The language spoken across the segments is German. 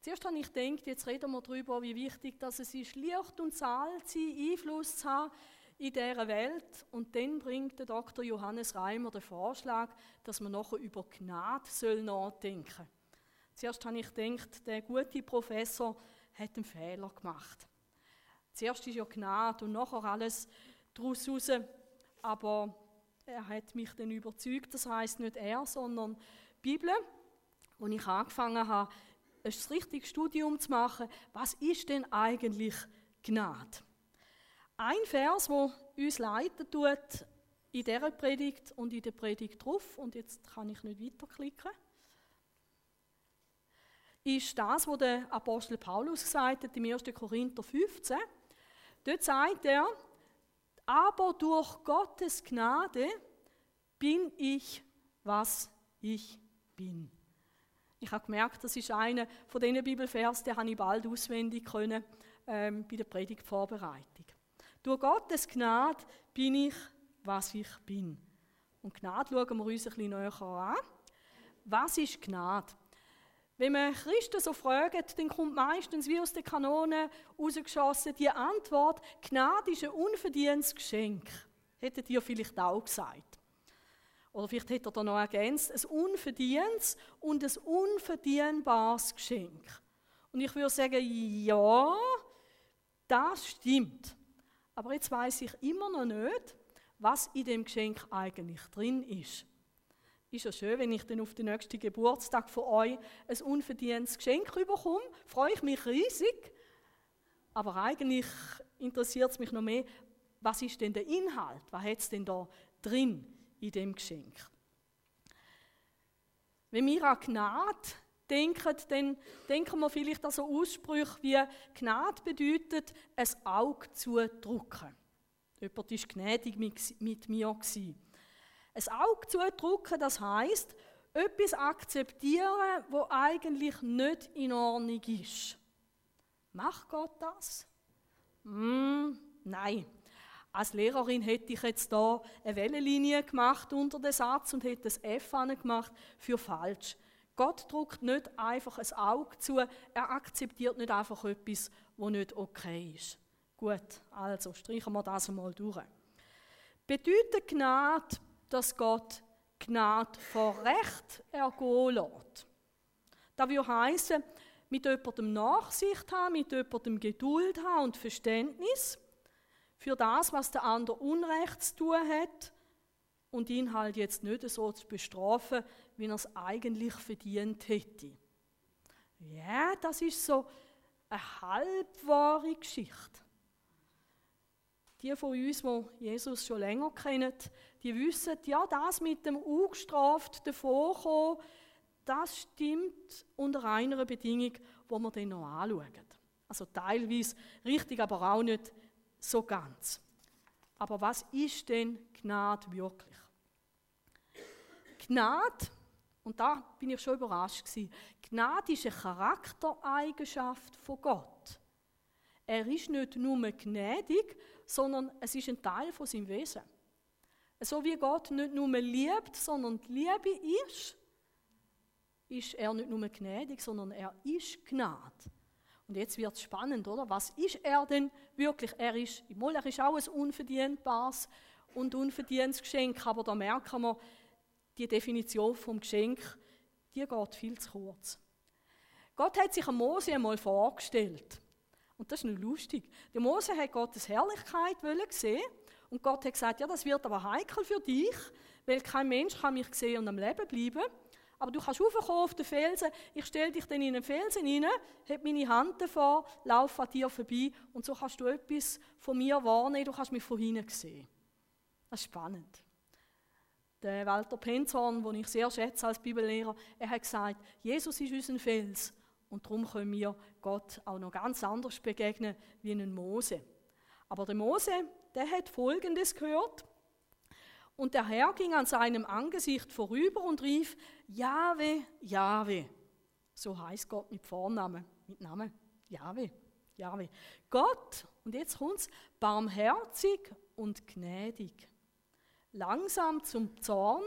Zuerst habe ich gedacht, jetzt reden wir darüber, wie wichtig dass es ist, Licht und Salz Einfluss zu haben in dieser Welt. Und dann bringt der Dr. Johannes Reimer den Vorschlag, dass man nachher über Gnade nachdenken soll. Zuerst habe ich gedacht, der gute Professor hat einen Fehler gemacht. Zuerst ist ja Gnade und nachher alles daraus raus. Aber er hat mich dann überzeugt, das heißt nicht er, sondern die Bibel. Und ich angefangen habe, ein richtiges Studium zu machen, was ist denn eigentlich Gnade? Ein Vers, wo uns leiten tut in dieser Predigt und in der Predigt drauf, und jetzt kann ich nicht weiterklicken, ist das, was der Apostel Paulus gesagt hat im 1. Korinther 15. Dort sagt er, aber durch Gottes Gnade bin ich, was ich bin. Ich habe gemerkt, das ist einer von diesen Bibelvers, den habe ich bald auswendig können ähm, bei der Predigtvorbereitung. Durch Gottes Gnade bin ich, was ich bin. Und Gnade schauen wir uns ein bisschen näher an. Was ist Gnade? Wenn man Christen so fragt, dann kommt meistens wie aus der Kanone rausgeschossen die Antwort, Gnade ist ein unverdientes Geschenk. Hättet ihr vielleicht auch gesagt. Oder vielleicht hätte er da noch ergänzt, ein unverdientes und ein unverdienbares Geschenk. Und ich würde sagen, ja, das stimmt. Aber jetzt weiß ich immer noch nicht, was in dem Geschenk eigentlich drin ist. Ist ja schön, wenn ich dann auf den nächsten Geburtstag von euch ein unverdientes Geschenk bekomme. Freue ich mich riesig. Aber eigentlich interessiert es mich noch mehr, was ist denn der Inhalt? Was hat es denn da drin? In dem Geschenk. Wenn wir an Gnade denken, dann denken wir vielleicht an so Aussprüche wie Gnade bedeutet, ein Auge zudrücken. Jemand war gnädig mit mir. Ein Auge zudrücken, das heißt, etwas akzeptieren, wo eigentlich nicht in Ordnung ist. Macht Gott das? Mm, nein. Als Lehrerin hätte ich jetzt da eine Wellenlinie gemacht unter den Satz und hätte das F gemacht für falsch. Gott druckt nicht einfach ein Auge zu, er akzeptiert nicht einfach etwas, wo nicht okay ist. Gut, also streichen wir das einmal durch. Bedeutet Gnade, dass Gott Gnade vor Recht ergehen lässt? Das würde heißen, mit jemandem Nachsicht haben, mit jemandem Geduld haben und Verständnis für das, was der andere Unrecht zu tun hat und ihn halt jetzt nicht so zu bestrafen, wie er es eigentlich verdient hätte. Ja, das ist so eine halbwahre Geschichte. Die von uns, die Jesus schon länger kennen, die wissen, ja, das mit dem ungestraft davonkommen, das stimmt unter einer Bedingung, die wir dann noch anschauen. Also teilweise richtig, aber auch nicht so ganz. Aber was ist denn Gnade wirklich? Gnade, und da bin ich schon überrascht gewesen, Gnade ist eine Charaktereigenschaft von Gott. Er ist nicht nur gnädig, sondern es ist ein Teil von seinem Wesen. So wie Gott nicht nur liebt, sondern die Liebe ist, ist er nicht nur gnädig, sondern er ist Gnade. Und jetzt wird es spannend, oder? Was ist er denn wirklich? Er ist, mal, er ist auch ein unverdientbares und unverdientes Geschenk, aber da merken wir, die Definition vom Geschenk, die geht viel zu kurz. Gott hat sich Mose einmal vorgestellt. Und das ist noch lustig. Der Mose hat Gottes Herrlichkeit sehen und Gott hat gesagt, ja, das wird aber heikel für dich, weil kein Mensch kann mich sehen und am Leben bleiben. Aber du kannst raufkommen auf den Felsen, ich stelle dich dann in den Felsen rein, habe meine Hand davor, laufe an dir vorbei und so kannst du etwas von mir wahrnehmen, du kannst mich von hinten sehen. Das ist spannend. Der Walter Penzorn, den ich sehr schätze als Bibellehrer, er hat gesagt, Jesus ist unser Fels und darum können wir Gott auch noch ganz anders begegnen wie einen Mose. Aber der Mose, der hat Folgendes gehört. Und der Herr ging an seinem Angesicht vorüber und rief, Jahwe, Jahwe. So heißt Gott mit Vornamen, mit Namen. Jahwe, Jahwe. Gott, und jetzt kommt's, barmherzig und gnädig. Langsam zum Zorn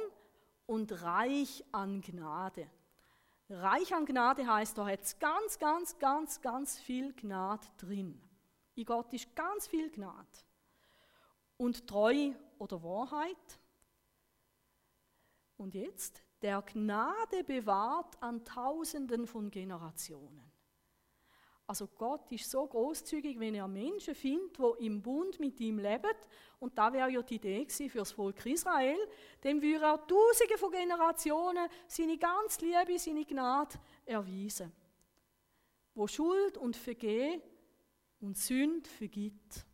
und reich an Gnade. Reich an Gnade heißt, da hat ganz, ganz, ganz, ganz viel Gnade drin. In Gott ist ganz viel Gnade. Und Treu oder Wahrheit. Und jetzt, der Gnade bewahrt an Tausenden von Generationen. Also Gott ist so großzügig, wenn er Menschen findet, die im Bund mit ihm leben. Und da wäre ja die Idee für das Volk Israel. Dem würde er Tausende von Generationen seine ganz Liebe, seine Gnade erweisen. Wo Schuld und Vergehen und Sünd vergibt.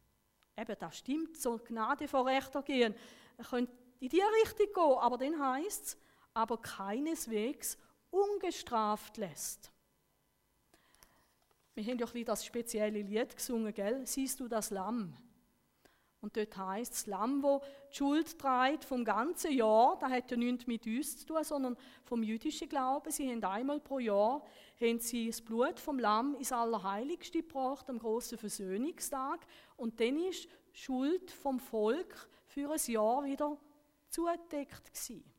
Eben, das stimmt, so Gnade vor Rechter gehen. Er könnte in die Richtung gehen, aber dann heißt es, aber keineswegs ungestraft lässt. Wir haben ja ein das spezielle Lied gesungen, gell? Siehst du das Lamm? Und dort heißt das Lamm, wo die Schuld trägt vom ganzen Jahr, das hat ja nichts mit uns zu tun, sondern vom jüdischen Glauben. Sie haben einmal pro Jahr haben sie das Blut vom Lamm ins Allerheiligste gebracht, am großen Versöhnungstag. Und dann ist die Schuld vom Volk für ein Jahr wieder zugedeckt gewesen.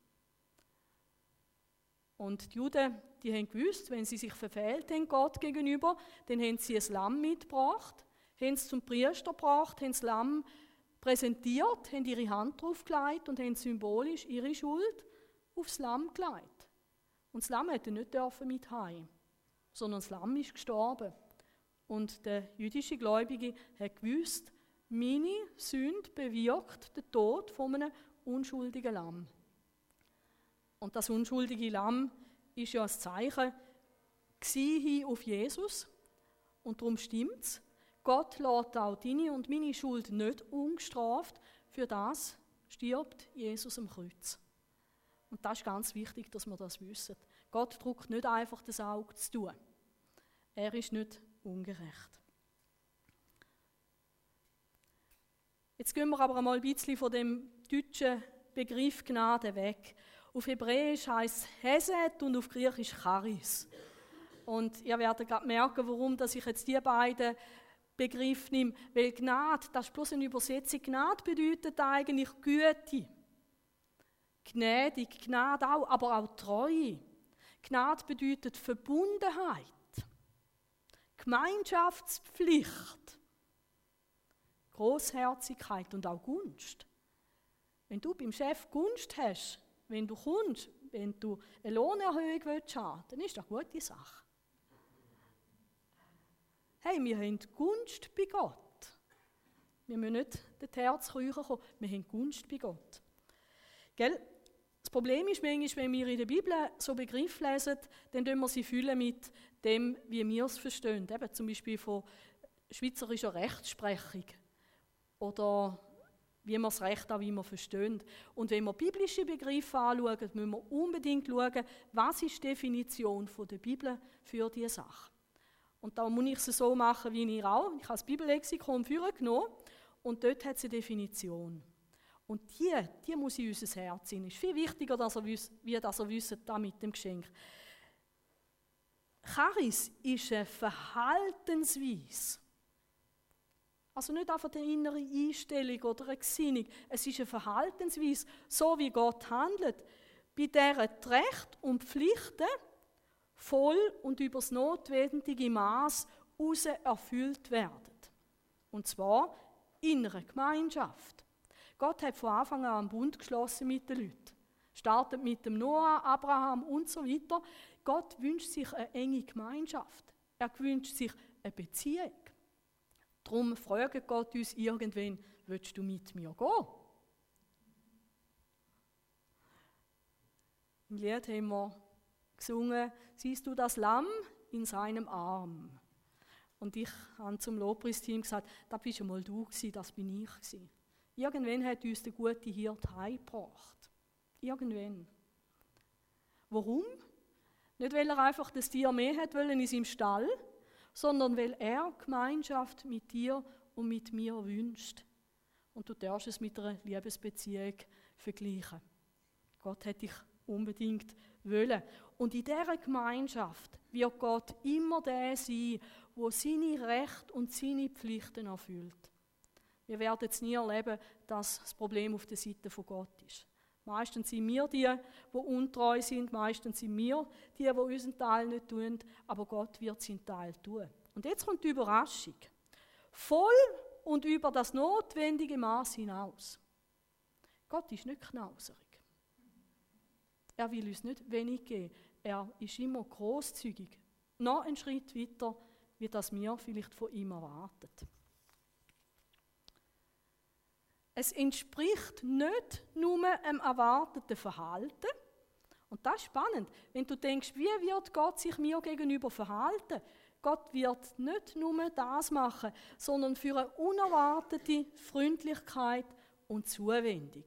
Und die Juden, die haben gewusst, wenn sie sich verfehlt haben Gott gegenüber, dann haben sie ein Lamm mitgebracht, haben es zum Priester gebracht, haben das Lamm präsentiert, haben ihre Hand draufgelegt und haben symbolisch ihre Schuld aufs Lamm gelegt. Und das Lamm hätte nicht dürfen mit heim, sondern das Lamm ist gestorben. Und der jüdische Gläubige hat gewusst, meine Sünde bewirkt den Tod von einem unschuldigen Lamm. Und das unschuldige Lamm ist ja ein Zeichen hin auf Jesus. Und darum stimmt es. Gott lässt auch deine und meine Schuld nicht ungestraft. Für das stirbt Jesus am Kreuz. Und das ist ganz wichtig, dass wir das wissen. Gott druckt nicht einfach das Auge zu tun. Er ist nicht ungerecht. Jetzt gehen wir aber einmal ein bisschen von dem deutschen Begriff Gnade weg. Auf Hebräisch heißt Hesed und auf Griechisch Charis. Und ihr werdet gerade merken, warum dass ich jetzt die beiden Begriffe nehme. Weil Gnade, das ist bloß eine Übersetzung. Gnade bedeutet eigentlich Güte. Gnädig, Gnade auch, aber auch Treue. Gnade bedeutet Verbundenheit, Gemeinschaftspflicht, Großherzigkeit und auch Gunst. Wenn du beim Chef Gunst hast, wenn du kommst, wenn du eine Lohnerhöhung willst haben, dann ist das eine gute Sache. Hey, wir haben Gunst bei Gott. Wir müssen nicht den Herzküchen kommen, wir haben Gunst bei Gott. Gell? Das Problem ist manchmal, wenn wir in der Bibel so Begriffe lesen, dann füllen wir sie füllen mit dem, wie wir es verstehen. Eben zum Beispiel von schweizerischer Rechtsprechung oder wie man das Recht auch man versteht. Und wenn wir biblische Begriffe anschauen, müssen wir unbedingt schauen, was ist die Definition der Bibel für diese Sache. Und da muss ich es so machen wie ihr auch. Ich habe das Bibellexikon genommen und dort hat es eine Definition. Und die, die muss in unser Herz sein. Es ist viel wichtiger, dass er wiss, wie dass er wisst, da mit dem Geschenk. Charis ist eine Verhaltensweise. Also nicht einfach eine innere Einstellung oder eine Gesinnung. Es ist eine Verhaltensweise, so wie Gott handelt, bei der die Rechte und Pflichten voll und übers notwendige Maß raus erfüllt werden. Und zwar in Gemeinschaft. Gott hat von Anfang an einen Bund geschlossen mit den Leuten. Startet mit dem Noah, Abraham und so weiter. Gott wünscht sich eine enge Gemeinschaft. Er wünscht sich eine Beziehung. Darum fragt Gott uns irgendwann, willst du mit mir gehen? Im Lied haben wir gesungen, siehst du das Lamm in seinem Arm? Und ich habe zum Lobpreisteam gesagt, da bist ja mal du gewesen, das bin ich gewesen. Irgendwann hat uns der gute Hirt heimgebracht. Irgendwann. Warum? Nicht, weil er einfach das Tier mehr hat wollen in seinem Stall, sondern weil er Gemeinschaft mit dir und mit mir wünscht. Und du darfst es mit einer Liebesbeziehung vergleichen. Gott hätte dich unbedingt wollen. Und in dieser Gemeinschaft wird Gott immer der sein, wo seine Rechte und seine Pflichten erfüllt. Wir werden jetzt nie erleben, dass das Problem auf der Seite von Gott ist. Meistens sind wir die, die untreu sind, meistens sind wir die, die unseren Teil nicht tun, aber Gott wird seinen Teil tun. Und jetzt kommt die Überraschung. Voll und über das notwendige Maß hinaus. Gott ist nicht knauserig. Er will uns nicht wenig geben. Er ist immer großzügig. Noch einen Schritt weiter, wie das wir vielleicht von ihm erwarten. Es entspricht nicht nur einem erwarteten Verhalten. Und das ist spannend. Wenn du denkst, wie wird Gott sich mir gegenüber verhalten? Gott wird nicht nur das machen, sondern für eine unerwartete Freundlichkeit und Zuwendung,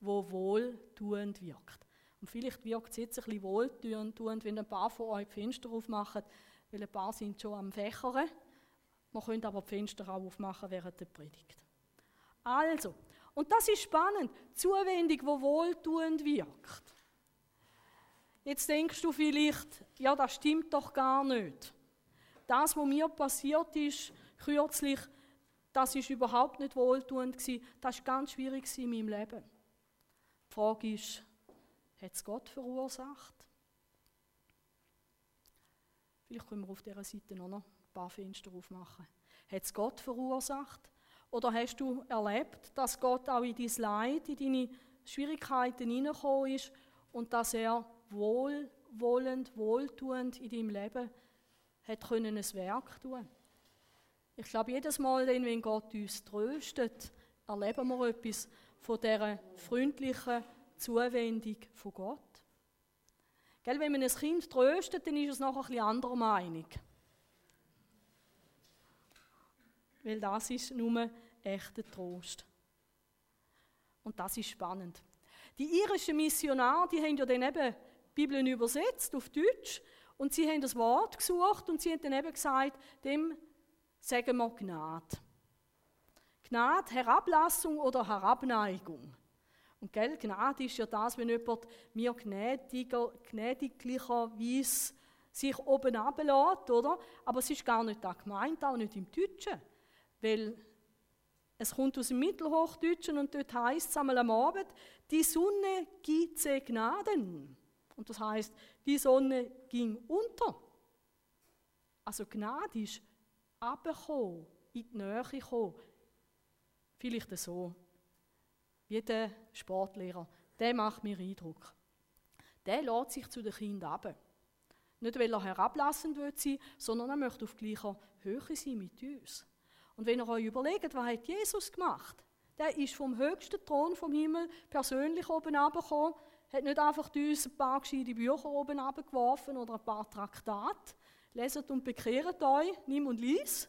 wo wohltuend wirkt. Und vielleicht wirkt es jetzt ein bisschen wohltuend, wenn ein paar von euch die Fenster aufmachen, weil ein paar sind schon am Fächern. Man könnte aber die Fenster auch aufmachen während der Predigt. Also, und das ist spannend, Zuwendung, wo wohltuend wirkt. Jetzt denkst du vielleicht, ja, das stimmt doch gar nicht. Das, was mir passiert ist, kürzlich, das ist überhaupt nicht wohltuend gewesen. Das war ganz schwierig in meinem Leben. Die Frage ist, hat es Gott verursacht? Vielleicht können wir auf dieser Seite noch ein paar Fenster aufmachen. Hat es Gott verursacht? Oder hast du erlebt, dass Gott auch in dein Leid, in deine Schwierigkeiten hineingekommen ist und dass er wohlwollend, wohltuend in deinem Leben hat können ein Werk tun Ich glaube, jedes Mal, wenn Gott uns tröstet, erleben wir etwas von dieser freundlichen Zuwendung von Gott. Gell, wenn man ein Kind tröstet, dann ist es noch ein bisschen anderer Meinung. Weil das ist nur echter Trost. Und das ist spannend. Die irischen Missionare, die haben ja dann eben die Bibel übersetzt auf Deutsch und sie haben das Wort gesucht und sie haben dann eben gesagt, dem sagen wir Gnade. Gnade, Herablassung oder Herabneigung. Und gell, Gnade ist ja das, wenn jemand mir gnädiger, gnädiglicherweise sich oben ablässt, oder? Aber es ist gar nicht da gemeint, auch nicht im Deutschen. Weil es kommt aus dem Mittelhochdeutschen und dort heißt es einmal am Abend, die Sonne gibt sie Gnaden. Und das heißt, die Sonne ging unter. Also Gnade ist abgekommen, in die Nähe gekommen. Vielleicht so. Wie der Sportlehrer. Der macht mir Eindruck. Der lädt sich zu den Kindern ab. Nicht, weil er herablassend sein sondern er möchte auf gleicher Höhe sein mit uns. Und wenn ihr euch überlegt, was hat Jesus gemacht? Der ist vom höchsten Thron vom Himmel persönlich oben herabgekommen, hat nicht einfach uns ein paar gescheite Bücher oben abgeworfen oder ein paar Traktate. Leset und bekehrt euch, nimm und lies,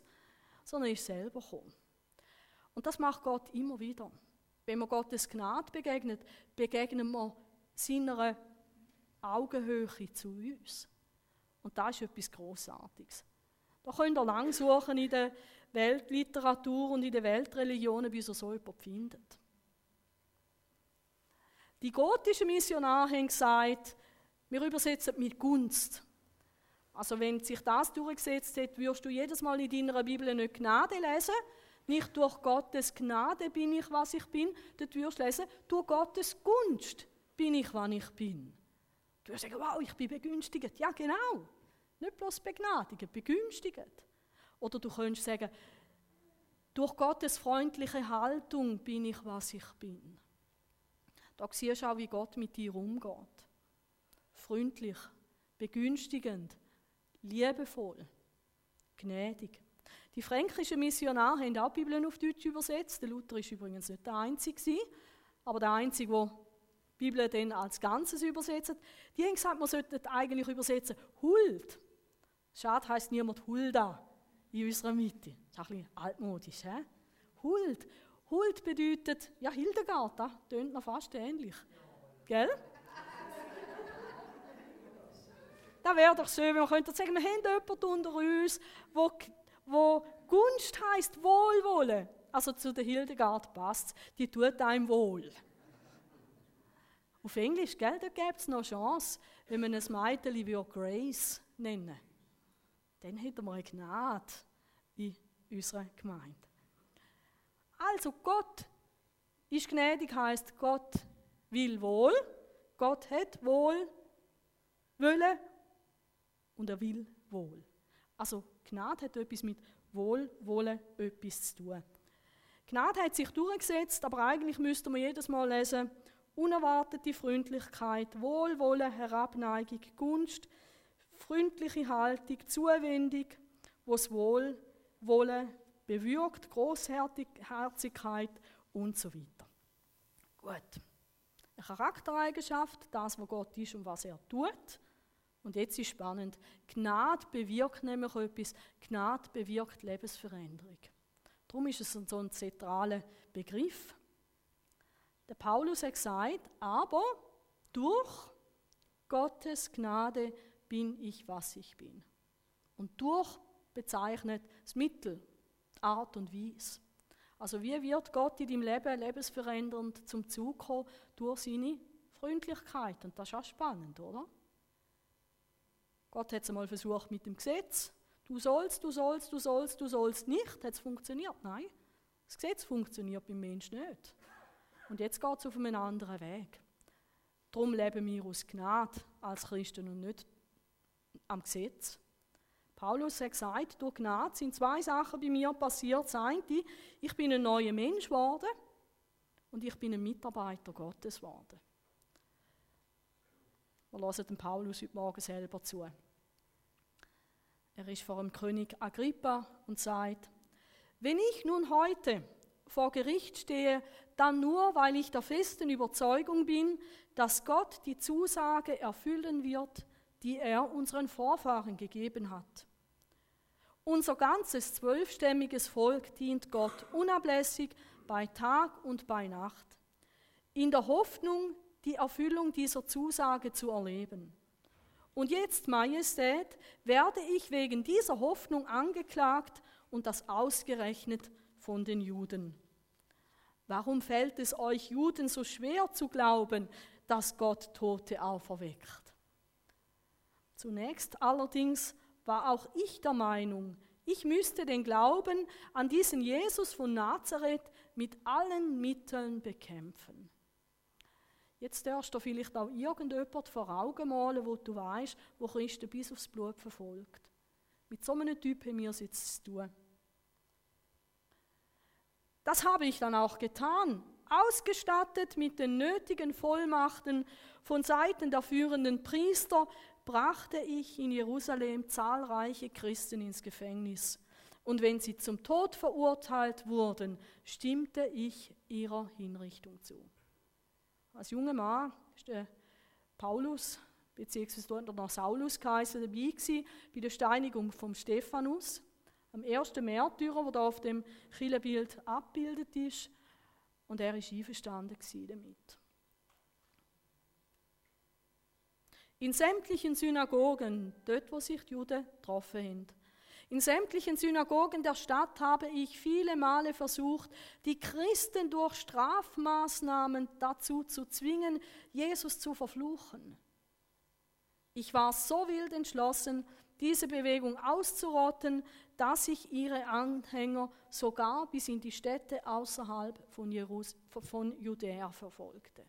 sondern ist selber gekommen. Und das macht Gott immer wieder. Wenn wir Gottes Gnade begegnet, begegnen wir seiner Augenhöhe zu uns. Und das ist etwas Großartiges. Da könnt ihr lang suchen in der Weltliteratur und in den Weltreligionen, bis ihr so jemand findet. Die gotischen Missionare haben gesagt, wir übersetzen mit Gunst. Also wenn sich das durchgesetzt hat, wirst du jedes Mal in deiner Bibel nicht Gnade lesen. Nicht durch Gottes Gnade bin ich, was ich bin. Dort wirst du lesen, durch Gottes Gunst bin ich, was ich bin. Du wirst sagen, wow, ich bin begünstigt. Ja, genau. Nicht bloß begnadigt, begünstigt. Oder du könntest sagen, durch Gottes freundliche Haltung bin ich, was ich bin. Da siehst du auch, wie Gott mit dir umgeht. Freundlich, begünstigend, liebevoll, gnädig. Die fränkischen Missionare haben auch die Bibel auf Deutsch übersetzt. Der Luther ist übrigens nicht der Einzige, aber der Einzige, der die Bibel dann als Ganzes übersetzt. Die haben gesagt, man sollte eigentlich übersetzen Huld. Schade heißt niemand Hulda in unserer Mitte. Das ist ein bisschen altmodisch. He? Huld. Huld bedeutet, ja, Hildegard, das tönt noch fast ähnlich. Gell? Das wäre doch schön, wenn man sagen, wir haben jemanden unter uns, wo, wo Gunst heisst Wohlwollen. Also zu der Hildegard passt die tut einem wohl. Auf Englisch, gell, da gäbe es noch Chance, wenn man ein Mädchen wie Grace nennen Dann hätten wir eine Gnade in unserer Gemeinde. Also Gott ist gnädig, heißt Gott will wohl, Gott hat wohl, wollen und er will wohl. Also Gnade hat etwas mit Wohlwollen etwas zu tun. Gnade hat sich durchgesetzt, aber eigentlich müsste man jedes Mal lesen, unerwartete Freundlichkeit, Wohlwollen, Herabneigung, Gunst, freundliche Haltung, Zuwendung, was Wohlwollen bewirkt, Großherzigkeit und so weiter. Gut. Eine Charaktereigenschaft, das, was Gott ist und was er tut. Und jetzt ist spannend. Gnade bewirkt nämlich etwas. Gnade bewirkt Lebensveränderung. Darum ist es so ein zentraler Begriff. Der Paulus hat gesagt, aber durch Gottes Gnade bin ich, was ich bin. Und durch bezeichnet das Mittel, Art und Weise. Also wie wird Gott in deinem Leben lebensverändernd zum Zug kommen? Durch seine Freundlichkeit. Und das ist auch spannend, oder? Gott hat es einmal versucht mit dem Gesetz. Du sollst, du sollst, du sollst, du sollst nicht. Hat es funktioniert? Nein. Das Gesetz funktioniert beim Menschen nicht. Und jetzt geht es auf einen anderen Weg. Darum leben wir aus Gnade als Christen und nicht am Gesetz. Paulus hat gesagt, durch Gnade sind zwei Sachen bei mir passiert. Das eine, ich bin ein neuer Mensch geworden und ich bin ein Mitarbeiter Gottes geworden. Wir hören dem Paulus heute Morgen selber zu. Er ist vor dem König Agrippa und sagt, wenn ich nun heute vor Gericht stehe, dann nur, weil ich der festen Überzeugung bin, dass Gott die Zusage erfüllen wird, die er unseren Vorfahren gegeben hat. Unser ganzes zwölfstämmiges Volk dient Gott unablässig bei Tag und bei Nacht, in der Hoffnung, die Erfüllung dieser Zusage zu erleben. Und jetzt, Majestät, werde ich wegen dieser Hoffnung angeklagt und das ausgerechnet von den Juden. Warum fällt es euch Juden so schwer zu glauben, dass Gott Tote auferweckt? Zunächst allerdings war auch ich der Meinung, ich müsste den Glauben an diesen Jesus von Nazareth mit allen Mitteln bekämpfen. Jetzt darfst du vielleicht auch irgendjemand vor Augen malen, wo du weißt, wo Christen bis aufs Blut verfolgt. Mit so einem Typ haben wir es jetzt. Das habe ich dann auch getan, ausgestattet mit den nötigen Vollmachten von Seiten der führenden Priester, brachte ich in Jerusalem zahlreiche Christen ins Gefängnis. Und wenn sie zum Tod verurteilt wurden, stimmte ich ihrer Hinrichtung zu. Als junger Mann ist der Paulus, beziehungsweise dort noch Saulus geheißen, dabei bei der Steinigung vom Stephanus, am ersten Märtyrer, der da auf dem Killenbild abgebildet ist. Und er einverstanden damit. In sämtlichen Synagogen, dort wo sich die Juden getroffen haben, in sämtlichen Synagogen der Stadt habe ich viele Male versucht, die Christen durch Strafmaßnahmen dazu zu zwingen, Jesus zu verfluchen. Ich war so wild entschlossen, diese Bewegung auszurotten, dass ich ihre Anhänger sogar bis in die Städte außerhalb von, Jerus von Judäa verfolgte.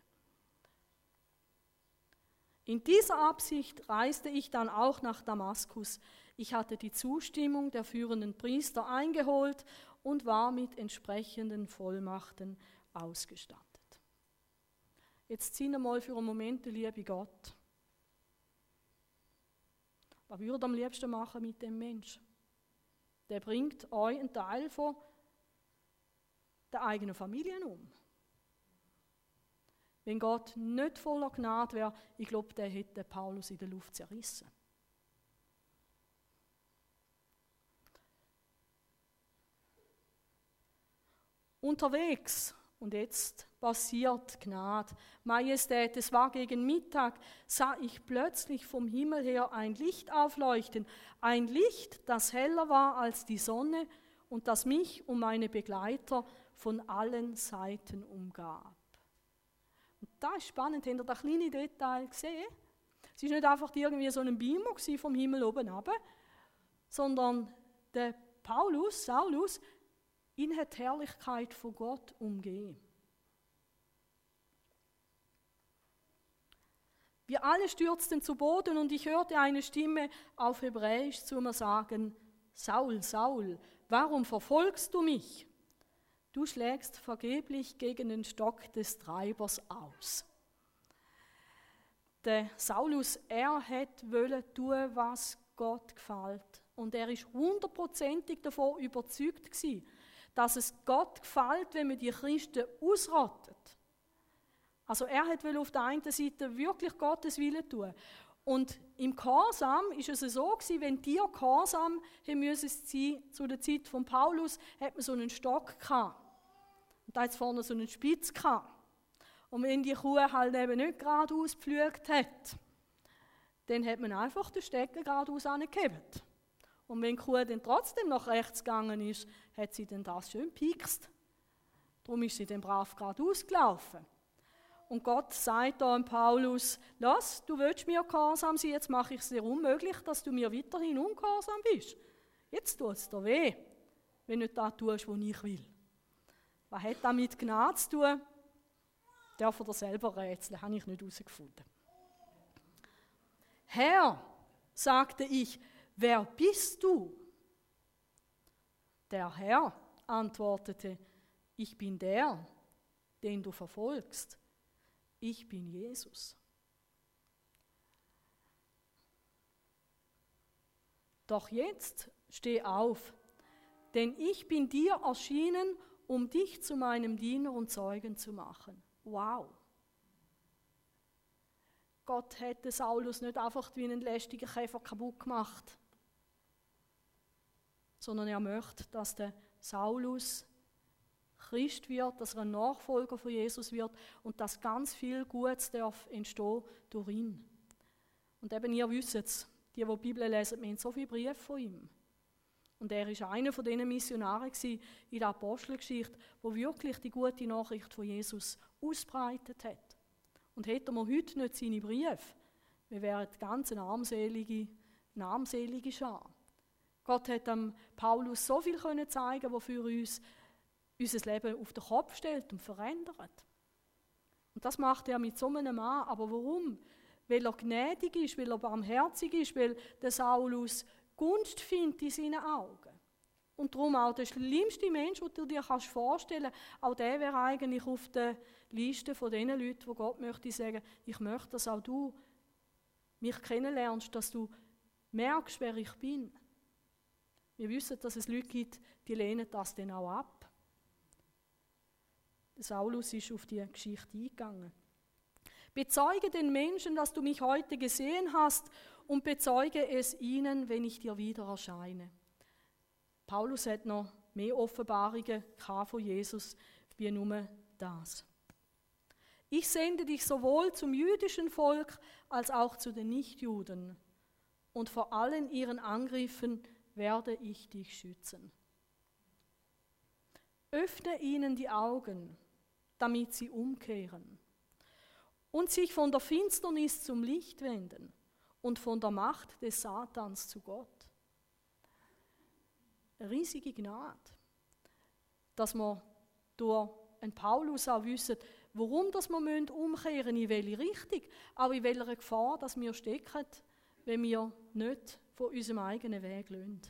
In dieser Absicht reiste ich dann auch nach Damaskus. Ich hatte die Zustimmung der führenden Priester eingeholt und war mit entsprechenden Vollmachten ausgestattet. Jetzt ziehen wir mal für einen Moment, liebe Gott. Was würde am liebsten machen mit dem Mensch? Der bringt euch einen Teil von der eigenen Familie um. Wenn Gott nicht voller Gnade wäre, ich glaube, der hätte Paulus in der Luft zerrissen. Unterwegs, und jetzt passiert Gnade. Majestät, es war gegen Mittag, sah ich plötzlich vom Himmel her ein Licht aufleuchten. Ein Licht, das heller war als die Sonne und das mich und meine Begleiter von allen Seiten umgab. Und da ist spannend, habt ihr das kleine Detail gesehen? Es war nicht einfach irgendwie so ein Beamer vom Himmel oben runter, sondern der Paulus, Saulus, ihn hat die Herrlichkeit von Gott umgeben. Wir alle stürzten zu Boden und ich hörte eine Stimme auf Hebräisch zu mir sagen, Saul, Saul, warum verfolgst du mich? Du schlägst vergeblich gegen den Stock des Treibers aus. Der Saulus, er hat wollen tun, was Gott gefällt. Und er ist hundertprozentig davon überzeugt gewesen, dass es Gott gefällt, wenn man die Christen ausrottet. Also er hat auf der einen Seite wirklich Gottes Willen tun. Und im Gehorsam ist es so gewesen, wenn Gehorsam haben müssen zu der Zeit von Paulus, hat man so einen Stock gehabt. Und da hat vorne so einen Spitz gehabt. Und wenn die Kuh halt eben nicht geradeaus gepflügt hat, dann hat man einfach den Stecken geradeaus angehebt. Und wenn die Kuh dann trotzdem nach rechts gegangen ist, hat sie dann das schön piekst. Darum ist sie dann brav geradeaus gelaufen. Und Gott sagt da an Paulus, lass, du willst mir gehorsam sein, jetzt mache ich es dir unmöglich, dass du mir weiterhin ungehorsam bist. Jetzt tut es dir weh, wenn du nicht das tust, was ich will. Was hat das mit Gnade zu tun? Darf er selber rätseln, habe ich nicht herausgefunden. Herr, sagte ich, wer bist du? Der Herr antwortete, ich bin der, den du verfolgst ich bin Jesus. Doch jetzt steh auf, denn ich bin dir erschienen, um dich zu meinem Diener und Zeugen zu machen. Wow. Gott hätte Saulus nicht einfach wie einen lästigen Käfer kaputt gemacht, sondern er möchte, dass der Saulus Christ wird, dass er ein Nachfolger von Jesus wird und dass ganz viel Gutes darf entstehen durch ihn. Und eben, ihr wisst es, die, die die Bibel lesen, wir haben so viele Briefe von ihm. Und er war einer von diesen Missionaren in der Apostelgeschichte, wo wirklich die gute Nachricht von Jesus ausbreitet hat. Und hätten wir heute nicht seine Briefe, wir wären ganz eine armselige, armselige Schar. Gott hat dem Paulus so viel können zeigen, was für uns unser Leben auf den Kopf stellt und verändert. Und das macht er mit so einem Mann. Aber warum? Weil er gnädig ist, weil er barmherzig ist, weil der Saulus Gunst findet in seinen Augen. Und darum auch der schlimmste Mensch, den du dir vorstellen kannst, auch der wäre eigentlich auf der Liste von den Leuten, wo Gott möchte sagen, ich möchte, dass auch du mich kennenlernst, dass du merkst, wer ich bin. Wir wissen, dass es Leute gibt, die lehnen das dann auch ab. Saulus ist auf die Geschichte eingegangen. Bezeuge den Menschen, dass du mich heute gesehen hast und bezeuge es ihnen, wenn ich dir wieder erscheine. Paulus hat noch mehr Offenbarungen von Jesus wie nur das. Ich sende dich sowohl zum jüdischen Volk als auch zu den Nichtjuden und vor allen ihren Angriffen werde ich dich schützen. Öffne ihnen die Augen, damit sie umkehren und sich von der Finsternis zum Licht wenden und von der Macht des Satans zu Gott. Riesige Gnade, dass wir durch einen Paulus auch wissen, warum das wir umkehren müssen, in welche Richtung, aber in welcher Gefahr dass wir stecken, wenn wir nicht von unserem eigenen Weg lösen.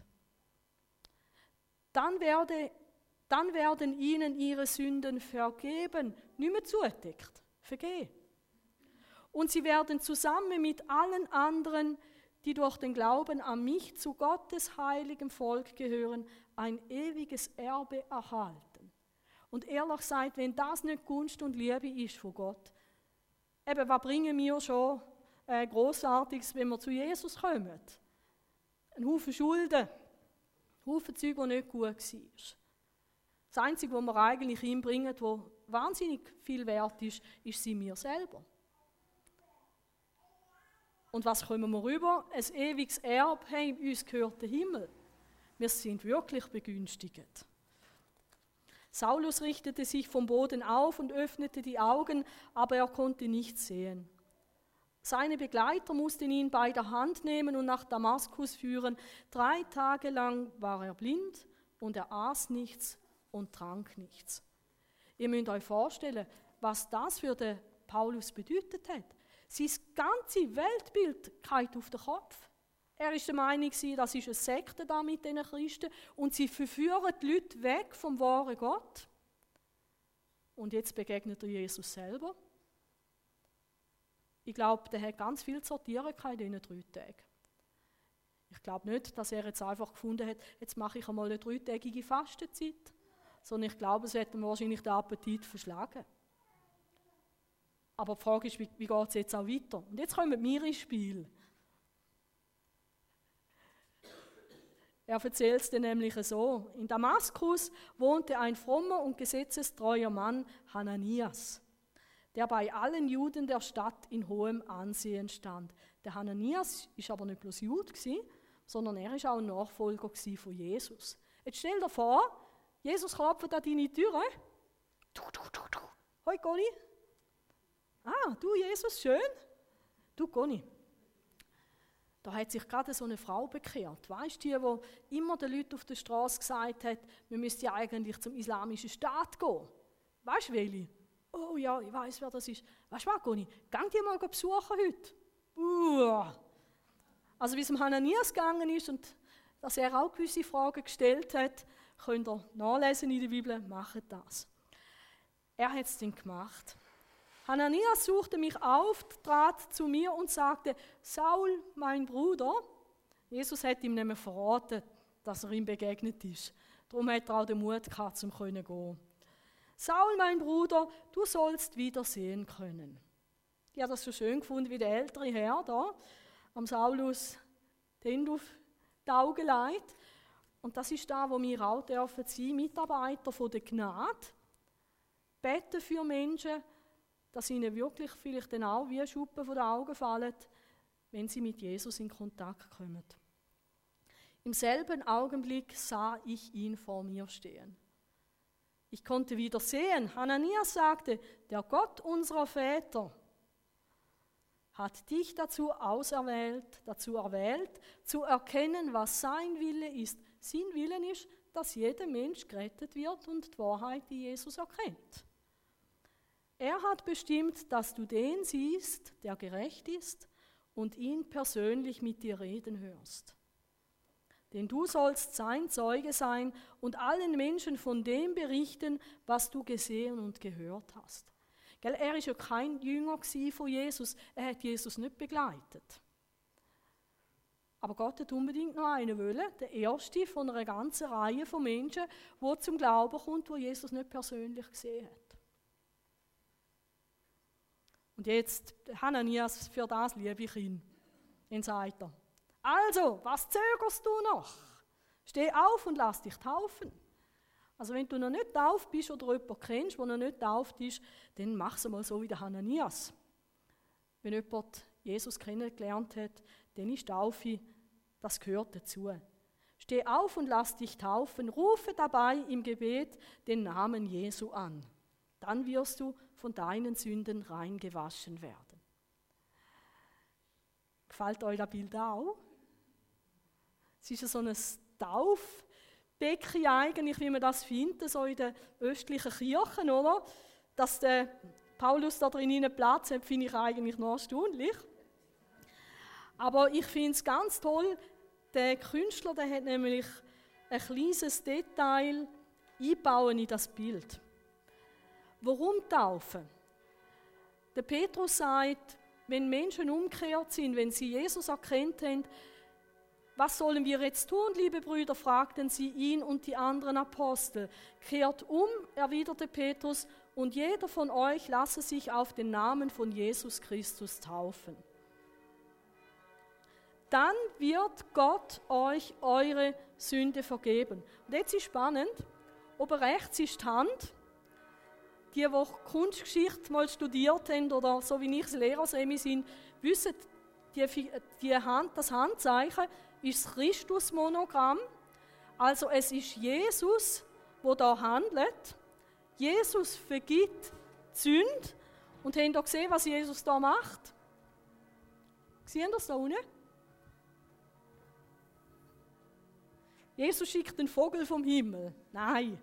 Dann werde dann werden ihnen ihre Sünden vergeben, nicht mehr zudeckt, vergehen. Und sie werden zusammen mit allen anderen, die durch den Glauben an mich zu Gottes heiligem Volk gehören, ein ewiges Erbe erhalten. Und ehrlich gesagt, wenn das nicht Gunst und Liebe ist von Gott, eben, was bringen wir schon äh, Großartiges, wenn wir zu Jesus kommen? Ein Haufen Schulden, ein Haufen Zeug, die nicht gut war. Das Einzige, was wir eigentlich ihm bringen, was wahnsinnig viel wert ist, ist sie mir selber. Und was kommen wir rüber? Ein ewiges Erbe, hey, uns gehört der Himmel. Wir sind wirklich begünstigt. Saulus richtete sich vom Boden auf und öffnete die Augen, aber er konnte nichts sehen. Seine Begleiter mussten ihn bei der Hand nehmen und nach Damaskus führen. Drei Tage lang war er blind und er aß nichts und trank nichts. Ihr müsst euch vorstellen, was das für den Paulus bedeutet hat. Sein ganzes Weltbild geht auf den Kopf. Er war der Meinung, das ist eine Sekte da mit diesen Christen und sie verführen die Leute weg vom wahren Gott. Und jetzt begegnet er Jesus selber. Ich glaube, der hat ganz viel zu sortieren in diesen drei Tagen. Ich glaube nicht, dass er jetzt einfach gefunden hat, jetzt mache ich einmal eine dreitägige Fastenzeit, sondern ich glaube, es hat ihm wahrscheinlich den Appetit verschlagen. Aber die Frage ist, wie, wie geht es jetzt auch weiter? Und jetzt kommen wir ins Spiel. Er erzählt es nämlich so. In Damaskus wohnte ein frommer und gesetzestreuer Mann, Hananias, der bei allen Juden der Stadt in hohem Ansehen stand. Der Hananias ist aber nicht bloß Jude, sondern er ist auch ein Nachfolger von Jesus. Jetzt stell dir vor, Jesus klopft an deine Türe. Du, du, du, du. Hoi, Conny. Ah, du Jesus, schön. Du Conny. Da hat sich gerade so eine Frau bekehrt. Weißt du, die, wo immer den Leuten auf der Straße gesagt hat, wir müssten ja eigentlich zum islamischen Staat gehen. Weißt du, welche? Oh ja, ich weiß, wer das ist. Weißt du was, Conny? Gang die mal besuchen heute. Uh. Also, wie es dem Hananias gegangen ist und dass er auch gewisse Fragen gestellt hat, könnt ihr nachlesen in der Bibel, macht das. Er hat es dann gemacht. Hananias suchte mich auf, trat zu mir und sagte, Saul, mein Bruder, Jesus hat ihm nämlich verraten, dass er ihm begegnet ist. Darum hat er auch den Mut gehabt, zum können gehen. Saul, mein Bruder, du sollst wieder sehen können. Ich habe das so schön gefunden, wie der ältere Herr da am Saulus den auf die Augen legt. Und das ist da, wo wir auch dürfen sein, Mitarbeiter von der Gnade, beten für Menschen, dass ihnen wirklich vielleicht dann auch wie Schuppen von den Augen fallen, wenn sie mit Jesus in Kontakt kommen. Im selben Augenblick sah ich ihn vor mir stehen. Ich konnte wieder sehen, Hananias sagte, der Gott unserer Väter hat dich dazu auserwählt, dazu erwählt, zu erkennen, was sein Wille ist. Sein Willen ist, dass jeder Mensch gerettet wird und die Wahrheit, die Jesus erkennt. Er hat bestimmt, dass du den siehst, der gerecht ist, und ihn persönlich mit dir reden hörst. Denn du sollst sein Zeuge sein und allen Menschen von dem berichten, was du gesehen und gehört hast. Gell, er ist ja kein Jünger von Jesus, er hat Jesus nicht begleitet. Aber Gott hat unbedingt noch einen wollen, der erste von einer ganzen Reihe von Menschen, wo zum Glauben kommt, wo Jesus nicht persönlich gesehen hat. Und jetzt, Hananias, für das liebe ich ihn. Dann sagt also, was zögerst du noch? Steh auf und lass dich taufen. Also wenn du noch nicht tauft bist oder jemanden kennst, der noch nicht tauft ist, dann mach es mal so wie der Hananias. Wenn jemand Jesus kennengelernt hat, dann ist Taufe, das gehört dazu. Steh auf und lass dich taufen, rufe dabei im Gebet den Namen Jesu an. Dann wirst du von deinen Sünden rein gewaschen werden. Gefällt euch das Bild auch? Es ist so ein Taufbecken eigentlich, wie man das findet, so in den östlichen Kirchen, oder? Dass der Paulus da drin Platz hat, finde ich eigentlich noch erstaunlich. Aber ich finde es ganz toll, der Künstler der hat nämlich ein kleines Detail einbauen in das Bild. Warum taufen? Der Petrus sagt, wenn Menschen umgekehrt sind, wenn sie Jesus erkennt haben, was sollen wir jetzt tun, liebe Brüder? fragten sie ihn und die anderen Apostel. Kehrt um, erwiderte Petrus, und jeder von euch lasse sich auf den Namen von Jesus Christus taufen. Dann wird Gott euch eure Sünde vergeben. Und jetzt ist spannend, oben rechts ist Hand, die, die Kunstgeschichte mal studiert haben oder so wie ich es Lehrersemi sind, wissen, die, die Hand, das Handzeichen ist das Christusmonogramm. Also es ist Jesus, wo da handelt. Jesus vergibt die Sünde. Und habt ihr gesehen, was Jesus da macht? Sehen das da unten? Jesus schickt den Vogel vom Himmel. Nein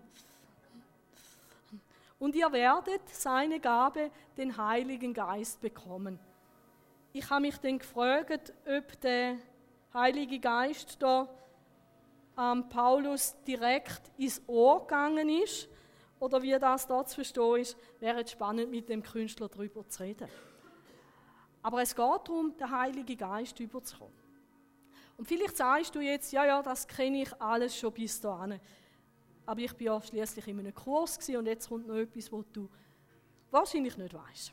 und ihr werdet seine Gabe, den Heiligen Geist, bekommen. ich habe mich dann gefragt, ob der Heilige Geist da ähm, Paulus direkt ins Ohr gegangen ist oder wie das da zu verstehen ist, wäre es spannend, mit dem Künstler darüber zu reden. Aber es geht darum, den Heiligen Geist überzukommen. Und vielleicht sagst du jetzt, ja, ja, das kenne ich alles schon bis dahin. Aber ich bin ja schließlich in einem Kurs und jetzt kommt noch etwas, was du wahrscheinlich nicht weißt.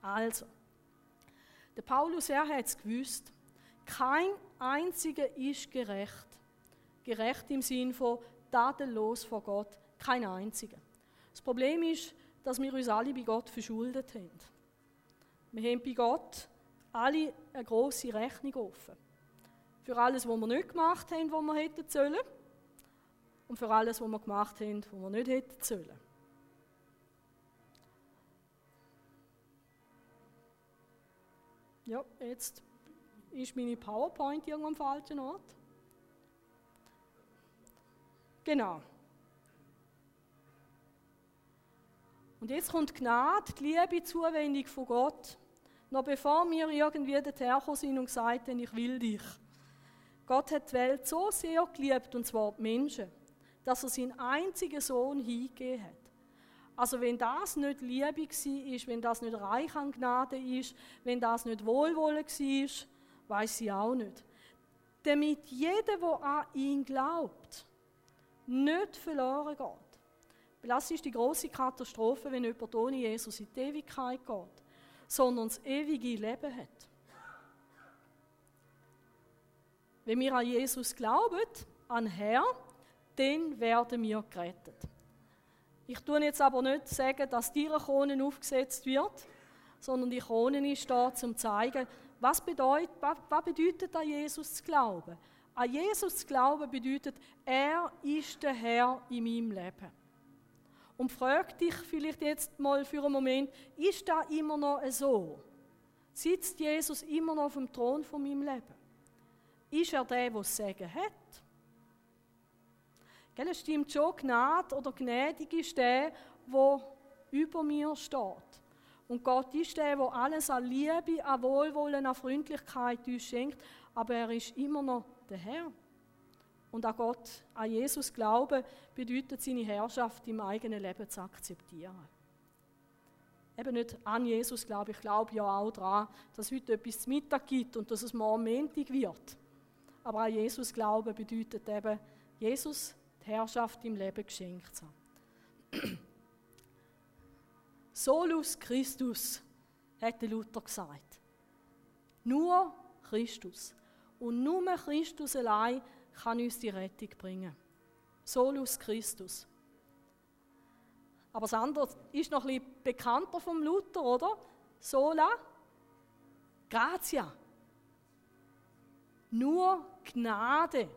Also, der Paulus, er hat es gewusst, kein einziger ist gerecht. Gerecht im Sinn von tadellos vor Gott, kein einziger. Das Problem ist, dass wir uns alle bei Gott verschuldet haben. Wir haben bei Gott alle eine große Rechnung offen. Für alles, was wir nicht gemacht haben, was wir hätten sollen. Und für alles, was wir gemacht haben, was wir nicht hätten sollen. Ja, jetzt ist meine PowerPoint irgendwo am falschen Ort. Genau. Und jetzt kommt Gnade, die Liebe, Zuwendung von Gott. Noch bevor wir irgendwie dorthin sind und gesagt haben, ich will dich. Gott hat die Welt so sehr geliebt, und zwar die Menschen, dass er seinen einzigen Sohn hingegeben hat. Also wenn das nicht Liebe ist, wenn das nicht reich an Gnade ist, wenn das nicht Wohlwollen war, weiß ich auch nicht. Damit jeder, der an ihn glaubt, nicht verloren geht. Das ist die große Katastrophe, wenn jemand ohne Jesus in die Ewigkeit geht, sondern das ewige Leben hat. Wenn wir an Jesus glauben, an Herr, dann werden wir gerettet. Ich tue jetzt aber nicht sagen, dass die Krone aufgesetzt wird, sondern die Krone ist da, um zu zeigen, was bedeutet, was bedeutet an Jesus zu glauben. An Jesus zu glauben bedeutet, er ist der Herr in meinem Leben. Und frag dich vielleicht jetzt mal für einen Moment, ist da immer noch so? Sitzt Jesus immer noch auf dem Thron von meinem Leben? Ist er der, der das Sagen hat? Gell, es stimmt schon, Gnade oder gnädig ist der, der über mir steht. Und Gott ist der, der alles an Liebe, an Wohlwollen, an Freundlichkeit uns schenkt, aber er ist immer noch der Herr. Und an Gott, an Jesus glauben, bedeutet seine Herrschaft im eigenen Leben zu akzeptieren. Eben nicht an Jesus glauben, ich glaube ja auch daran, dass es heute etwas zu Mittag gibt und dass es morgen Montag wird. Aber an Jesus glauben bedeutet eben, Jesus Herrschaft im Leben geschenkt haben. Solus Christus, hätte Luther gesagt. Nur Christus. Und nur Christus allein kann uns die Rettung bringen. Solus Christus. Aber das andere ist noch ein bisschen bekannter vom Luther, oder? Sola Gratia. Nur Gnade.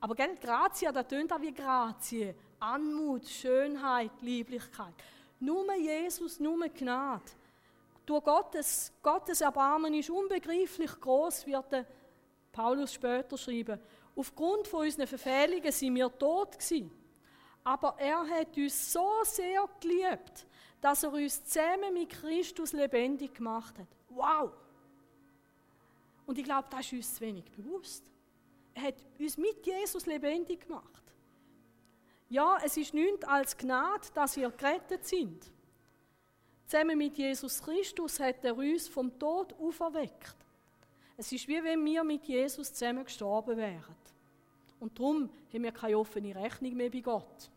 Aber gell, Gratia, das tönt auch wie Grazie. Anmut, Schönheit, Lieblichkeit. Nur Jesus, nur Gnade. Durch Gottes, Gottes Erbarmen ist unbegreiflich groß, wird Paulus später schreiben. Aufgrund von unseren Verfehlungen sind wir tot gewesen. Aber er hat uns so sehr geliebt, dass er uns zusammen mit Christus lebendig gemacht hat. Wow! Und ich glaube, das ist uns zu wenig bewusst. Hat uns mit Jesus lebendig gemacht. Ja, es ist nichts als Gnade, dass wir gerettet sind. Zusammen mit Jesus Christus hat er uns vom Tod auferweckt. Es ist wie wenn wir mit Jesus zusammen gestorben wären. Und darum haben wir keine offene Rechnung mehr bei Gott.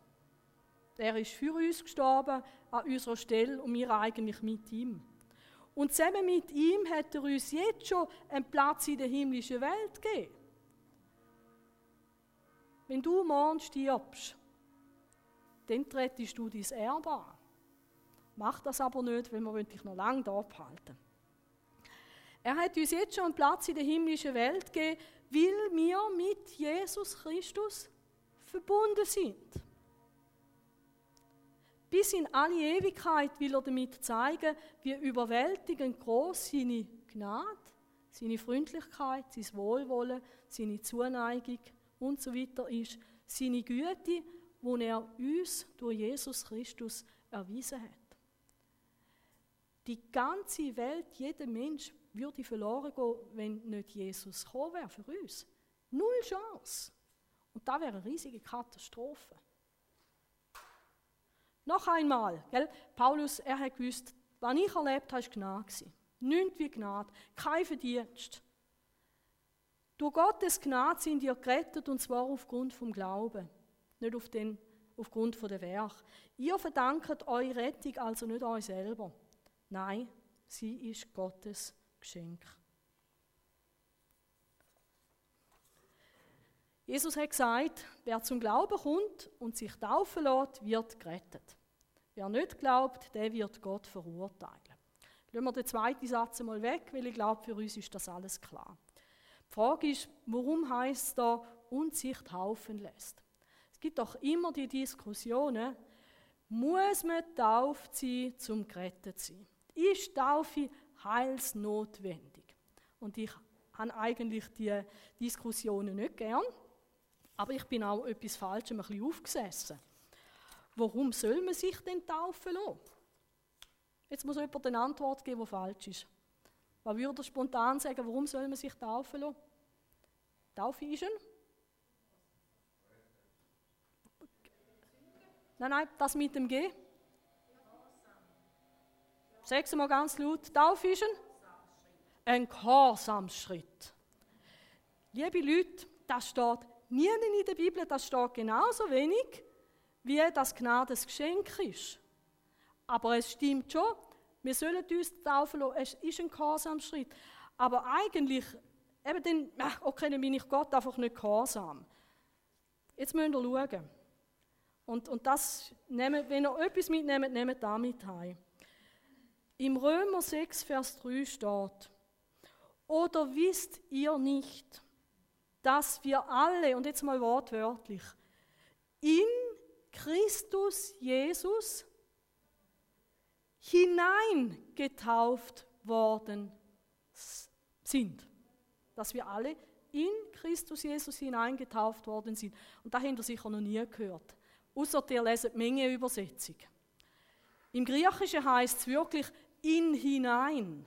Er ist für uns gestorben an unserer Stelle und wir eigentlich mit ihm. Und zusammen mit ihm hat er uns jetzt schon einen Platz in der himmlischen Welt gegeben. Wenn du morgen stirbst, dann trittst du dein Erbe an. Mach das aber nicht, weil wir dich noch lange da abhalten. Er hat uns jetzt schon einen Platz in der himmlischen Welt gegeben, weil wir mit Jesus Christus verbunden sind. Bis in alle Ewigkeit will er damit zeigen, wie überwältigend groß seine Gnade, seine Freundlichkeit, sein Wohlwollen, seine Zuneigung und so weiter ist seine Güte, die er uns durch Jesus Christus erwiesen hat. Die ganze Welt, jeder Mensch würde verloren gehen, wenn nicht Jesus gekommen wäre für uns. Null Chance. Und da wäre eine riesige Katastrophe. Noch einmal, gell? Paulus, er hat gewusst, was ich erlebt habe, war Gnade. Nichts wie Gnade, kein Verdienst. Durch Gottes Gnade sind ihr gerettet und zwar aufgrund vom Glauben, nicht auf den, aufgrund von der Werk. Ihr verdankt eure Rettung also nicht euch selber. Nein, sie ist Gottes Geschenk. Jesus hat gesagt, wer zum Glauben kommt und sich taufen lässt, wird gerettet. Wer nicht glaubt, der wird Gott verurteilen. Lassen wir den zweiten Satz mal weg, weil ich glaube, für uns ist das alles klar. Die Frage ist, warum heißt da, und sich taufen lässt? Es gibt doch immer die Diskussionen, muss man tauft sein, zum gerettet zu sein? Ist Taufe heilsnotwendig? Und ich habe eigentlich die Diskussionen nicht gern, aber ich bin auch etwas Falschem ein bisschen aufgesessen. Warum soll man sich denn taufen lassen? Jetzt muss jemand eine Antwort geben, die falsch ist. Was würde er spontan sagen, warum soll man sich taufen lassen? Taufe ist ein? Nein, nein, das mit dem G. Sag mal ganz laut. Taufe ist ein? Ein Gehorsamsschritt. Liebe Leute, das steht nie in der Bibel, das steht genauso wenig, wie das Gnadesgeschenk ist. Aber es stimmt schon, wir sollen uns taufen lassen, es ist ein Gehorsamschritt. Aber eigentlich, eben dann, okay, dann bin ich Gott einfach nicht gehorsam. Jetzt müsst ihr schauen. Und, und das, wenn ihr etwas mitnehmt, nehmt damit heim. Im Römer 6, Vers 3 steht, oder wisst ihr nicht, dass wir alle, und jetzt mal wortwörtlich, in Christus Jesus hineingetauft worden sind. Dass wir alle in Christus Jesus hineingetauft worden sind. Und da habt ihr sicher noch nie gehört. Außer ihr leset Menge Übersetzung. Im Griechischen heißt es wirklich in hinein.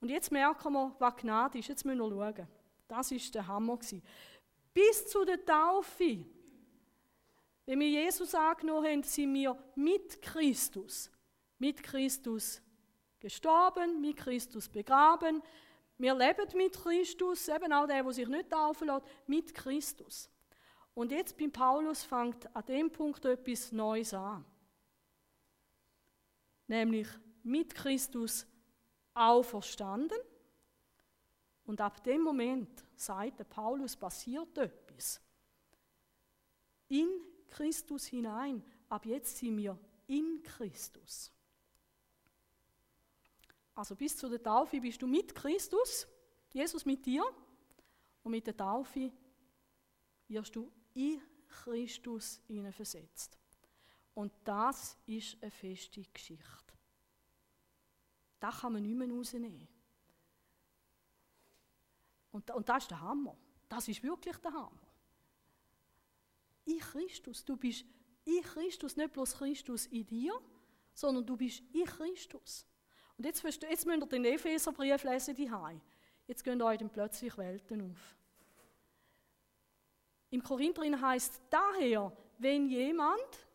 Und jetzt merken wir, was Gnade ist. Jetzt müssen wir schauen. Das ist der Hammer. Bis zu der Taufe. Wenn wir Jesus angenommen haben, sind wir mit Christus mit Christus gestorben, mit Christus begraben. Wir leben mit Christus, eben auch der, der sich nicht taufen lässt, mit Christus. Und jetzt beim Paulus fängt an dem Punkt etwas Neues an. Nämlich mit Christus auferstanden. Und ab dem Moment, sagt der Paulus, passiert etwas. In Christus hinein. Ab jetzt sind wir in Christus. Also bis zu der Taufe bist du mit Christus, Jesus mit dir, und mit der Taufe wirst du in Christus versetzt. Und das ist eine feste Geschichte. Das kann man nicht mehr rausnehmen. Und, und das ist der Hammer. Das ist wirklich der Hammer. In Christus. Du bist in Christus, nicht bloß Christus in dir, sondern du bist in Christus. Und jetzt, jetzt müsst ihr den Epheserbrief lesen, die Jetzt gehen euch dann plötzlich Welten auf. Im Korinther heißt daher, wenn jemand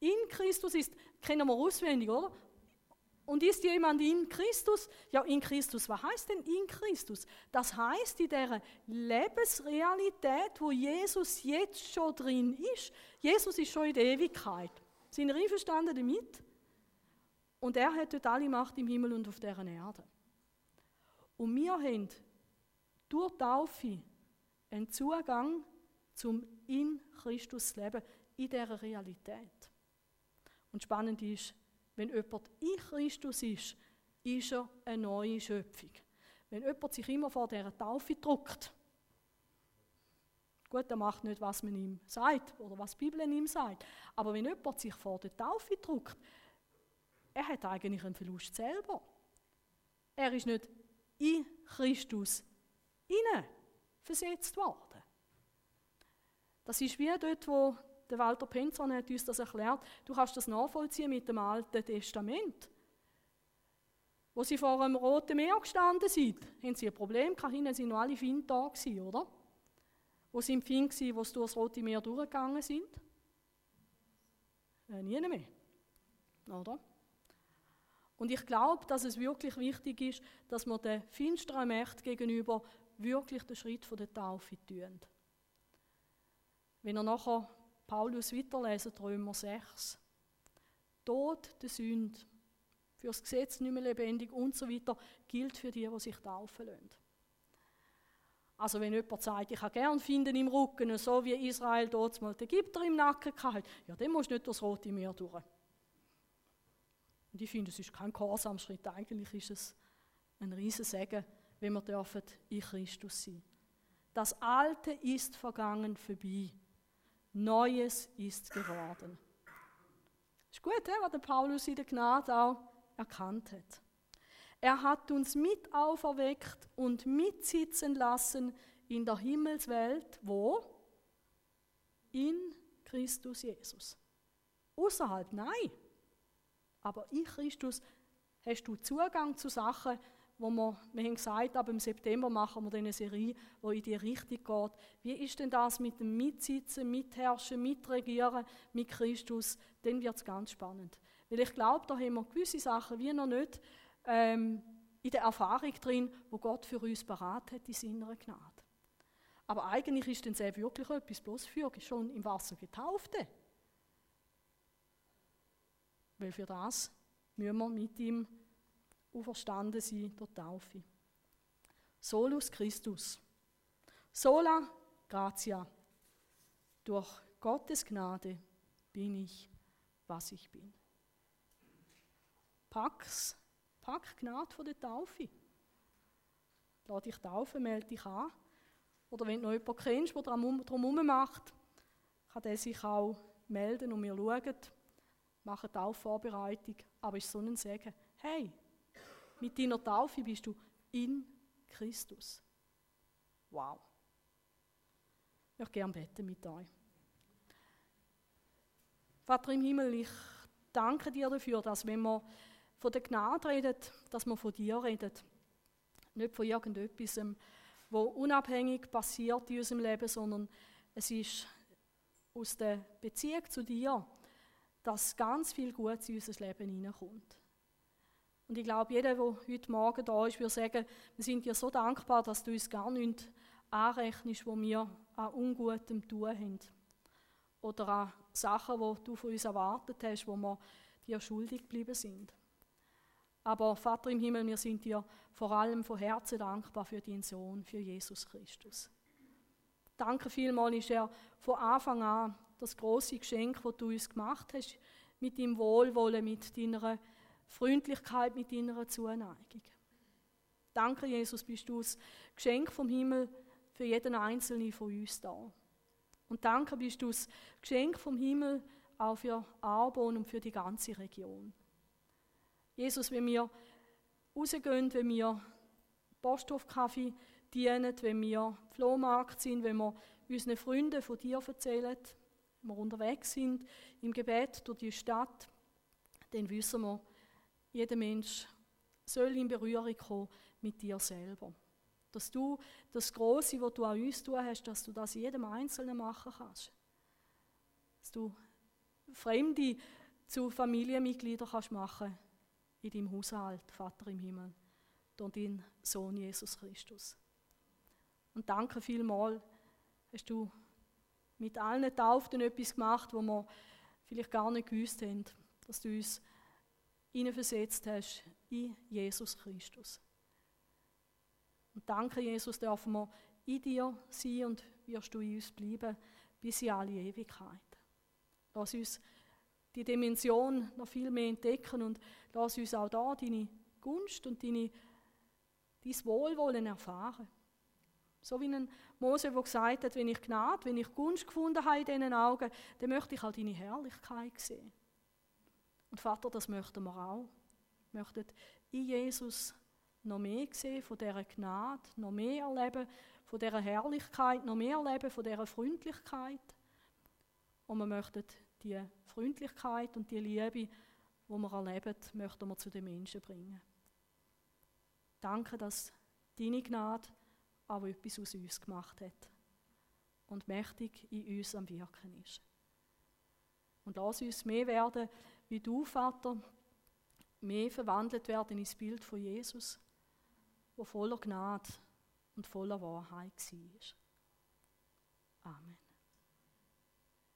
in Christus ist, kennen wir auswendig, oder? Und ist jemand in Christus? Ja, in Christus. Was heißt denn in Christus? Das heißt in der Lebensrealität, wo Jesus jetzt schon drin ist. Jesus ist schon in der Ewigkeit. Sind ihr einverstanden damit? Und er hat dort alle Macht im Himmel und auf der Erde. Und wir haben durch Taufe einen Zugang zum in Christus Leben, in dieser Realität. Und spannend ist, wenn jemand in Christus ist, ist er eine neue Schöpfung. Wenn jemand sich immer vor dieser Taufe druckt, gut, er macht nicht, was man ihm sagt oder was die Bibel ihm sagt, aber wenn jemand sich vor der Taufe druckt, er hat eigentlich einen Verlust selber. Er ist nicht in Christus inne versetzt worden. Das ist wie dort, wo der Walter Penzorn hat uns das erklärt. Du kannst das nachvollziehen mit dem Alten Testament. Wo sie vor dem Roten Meer gestanden sind, haben sie ein Problem gehabt, hinten sind noch alle Finn da gewesen, oder? Wo sind die Finn wo sie durch das Rote Meer durchgegangen sind? Äh, nie mehr, oder? Und ich glaube, dass es wirklich wichtig ist, dass wir den finsteren Mächten gegenüber wirklich den Schritt der Taufe tun. Wenn ihr nachher Paulus weiterlesen, Römer 6, Tod der Sünde, für das Gesetz nicht mehr lebendig und so weiter, gilt für die, die sich taufen lassen. Also wenn jemand sagt, ich habe gern Finden im Rücken, so wie Israel dort mal die Ägypter im Nacken hatte, ja, dann musst du nicht das Rote Meer durch. Und ich finde, es ist kein Gehorsamschritt, eigentlich ist es ein Riesensegen, wenn wir dürfen in Christus sein. Das Alte ist vergangen vorbei, Neues ist geworden. Ist gut, was der Paulus in der Gnade auch erkannt hat. Er hat uns mit auferweckt und mitsitzen lassen in der Himmelswelt, wo? In Christus Jesus. Außerhalb, nein. Aber in Christus hast du Zugang zu Sachen, wo wir, wir haben gesagt, ab im September machen wir eine Serie, wo in die Richtung geht. Wie ist denn das mit dem Mitsitzen, Mitherrschen, Mitregieren mit Christus? Dann wird es ganz spannend. Weil ich glaube, da haben wir gewisse Sachen wie noch nicht ähm, in der Erfahrung drin, wo Gott für uns parat hat in seiner Gnade. Aber eigentlich ist denn sehr wirklich etwas bloß für schon im Wasser Getaufte. Weil für das müssen wir mit ihm auferstanden sein durch Taufe. Solus Christus. Sola gratia. Durch Gottes Gnade bin ich, was ich bin. Pax, pack Gnade von der Taufe. Lass dich taufen, melde dich an. Oder wenn du noch jemanden kennst, der darum macht, kann der sich auch melden und wir schauen, machen Taufvorbereitung. Aber ist so ein Segen. Hey, mit deiner Taufe bist du in Christus. Wow. Ich möchte gerne beten mit euch. Vater im Himmel, ich danke dir dafür, dass wenn wir von der Gnade reden, dass wir von dir reden. Nicht von irgendetwas, wo unabhängig passiert in unserem Leben, sondern es ist aus der Beziehung zu dir, dass ganz viel Gutes in unser Leben hineinkommt. Und ich glaube, jeder, der heute Morgen da ist, würde sagen, wir sind dir so dankbar, dass du uns gar nichts anrechnest, wo wir an Ungutem tun haben. Oder an Sachen, die du von uns erwartet hast, wo wir dir schuldig geblieben sind. Aber Vater im Himmel, wir sind dir vor allem von Herzen dankbar für deinen Sohn, für Jesus Christus. Danke vielmals ist er von Anfang an das große Geschenk, das du uns gemacht hast, mit deinem Wohlwollen, mit deiner Freundlichkeit mit deiner Zuneigung. Danke, Jesus, bist du das Geschenk vom Himmel für jeden Einzelnen von uns da. Und danke, bist du das Geschenk vom Himmel auch für Arbon und für die ganze Region. Jesus, wenn wir rausgehen, wenn wir Posthofkaffee dienen, wenn wir Flohmarkt sind, wenn wir unseren Freunden von dir erzählen, wenn wir unterwegs sind, im Gebet durch die Stadt, dann wissen wir, jeder Mensch soll in Berührung kommen mit dir selber. Dass du das Große, was du an uns tun hast, dass du das jedem Einzelnen machen kannst. Dass du Fremde zu Familienmitgliedern kannst machen in deinem Haushalt, Vater im Himmel, durch deinen Sohn Jesus Christus. Und danke vielmals, hast du mit allen Tauften etwas gemacht, wo wir vielleicht gar nicht gewusst haben, dass du uns hineinversetzt hast in Jesus Christus. Und danke, Jesus, dürfen wir in dir sein und wirst du in uns bleiben bis in alle Ewigkeit. Lass uns die Dimension noch viel mehr entdecken und lass uns auch da deine Gunst und deine, dein Wohlwollen erfahren. So wie ein Mose, der gesagt hat, wenn ich Gnade, wenn ich Gunst gefunden habe in diesen Augen, dann möchte ich auch deine Herrlichkeit sehen. Und Vater, das möchten wir auch. Wir möchten in Jesus noch mehr sehen von dieser Gnade, noch mehr erleben von dieser Herrlichkeit, noch mehr erleben von dieser Freundlichkeit. Und wir möchten die Freundlichkeit und die Liebe, die wir erleben, möchten wir zu den Menschen bringen. Danke, dass deine Gnade auch etwas aus uns gemacht hat und mächtig in uns am Wirken ist. Und lass uns mehr werden wie du, Vater, mehr verwandelt werden ins Bild von Jesus, wo voller Gnade und voller Wahrheit war. Amen.